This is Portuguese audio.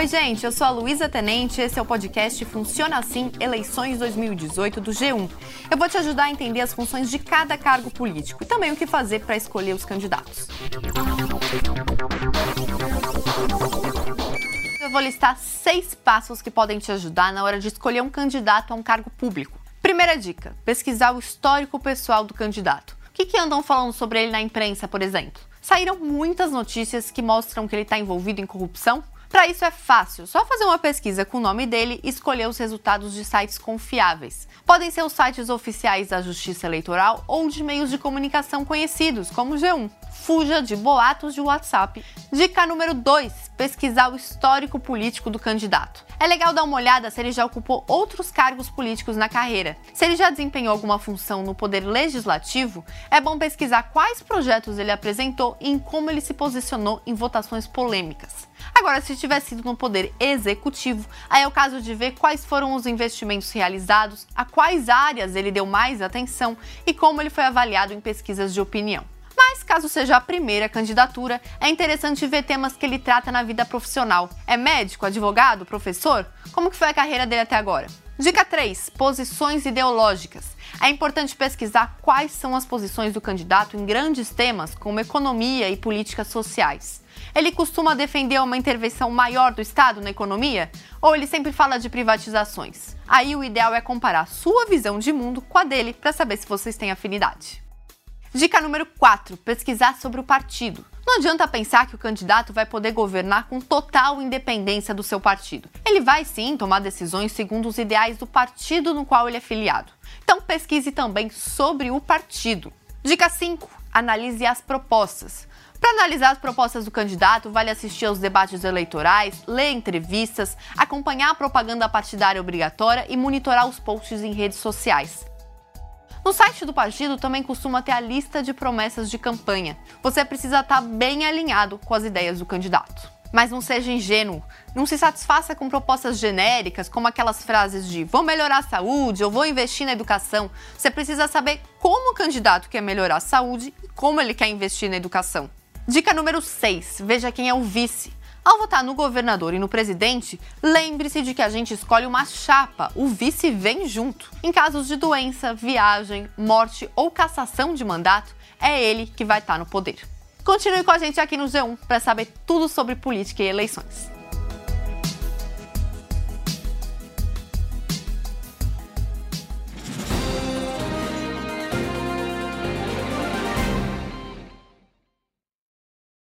Oi, gente, eu sou a Luísa Tenente, esse é o podcast Funciona Assim Eleições 2018 do G1. Eu vou te ajudar a entender as funções de cada cargo político e também o que fazer para escolher os candidatos. Eu vou listar seis passos que podem te ajudar na hora de escolher um candidato a um cargo público. Primeira dica: pesquisar o histórico pessoal do candidato. O que, que andam falando sobre ele na imprensa, por exemplo? Saíram muitas notícias que mostram que ele está envolvido em corrupção para isso é fácil, só fazer uma pesquisa com o nome dele e escolher os resultados de sites confiáveis. Podem ser os sites oficiais da Justiça Eleitoral ou de meios de comunicação conhecidos, como o G1. Fuja de boatos de WhatsApp. Dica número 2: pesquisar o histórico político do candidato. É legal dar uma olhada se ele já ocupou outros cargos políticos na carreira. Se ele já desempenhou alguma função no poder legislativo, é bom pesquisar quais projetos ele apresentou e em como ele se posicionou em votações polêmicas. Agora, se tiver sido no poder executivo, aí é o caso de ver quais foram os investimentos realizados, a quais áreas ele deu mais atenção e como ele foi avaliado em pesquisas de opinião. Mas caso seja a primeira candidatura, é interessante ver temas que ele trata na vida profissional. É médico, advogado, professor? Como que foi a carreira dele até agora? Dica 3: posições ideológicas. É importante pesquisar quais são as posições do candidato em grandes temas como economia e políticas sociais. Ele costuma defender uma intervenção maior do Estado na economia? Ou ele sempre fala de privatizações? Aí o ideal é comparar sua visão de mundo com a dele para saber se vocês têm afinidade. Dica número 4: pesquisar sobre o partido. Não adianta pensar que o candidato vai poder governar com total independência do seu partido. Ele vai sim tomar decisões segundo os ideais do partido no qual ele é filiado. Então pesquise também sobre o partido. Dica 5: analise as propostas. Para analisar as propostas do candidato, vale assistir aos debates eleitorais, ler entrevistas, acompanhar a propaganda partidária obrigatória e monitorar os posts em redes sociais. No site do partido também costuma ter a lista de promessas de campanha. Você precisa estar bem alinhado com as ideias do candidato. Mas não seja ingênuo, não se satisfaça com propostas genéricas, como aquelas frases de vou melhorar a saúde ou vou investir na educação. Você precisa saber como o candidato quer melhorar a saúde e como ele quer investir na educação. Dica número 6: veja quem é o vice. Ao votar no governador e no presidente, lembre-se de que a gente escolhe uma chapa, o vice vem junto. Em casos de doença, viagem, morte ou cassação de mandato, é ele que vai estar no poder. Continue com a gente aqui no G1 para saber tudo sobre política e eleições.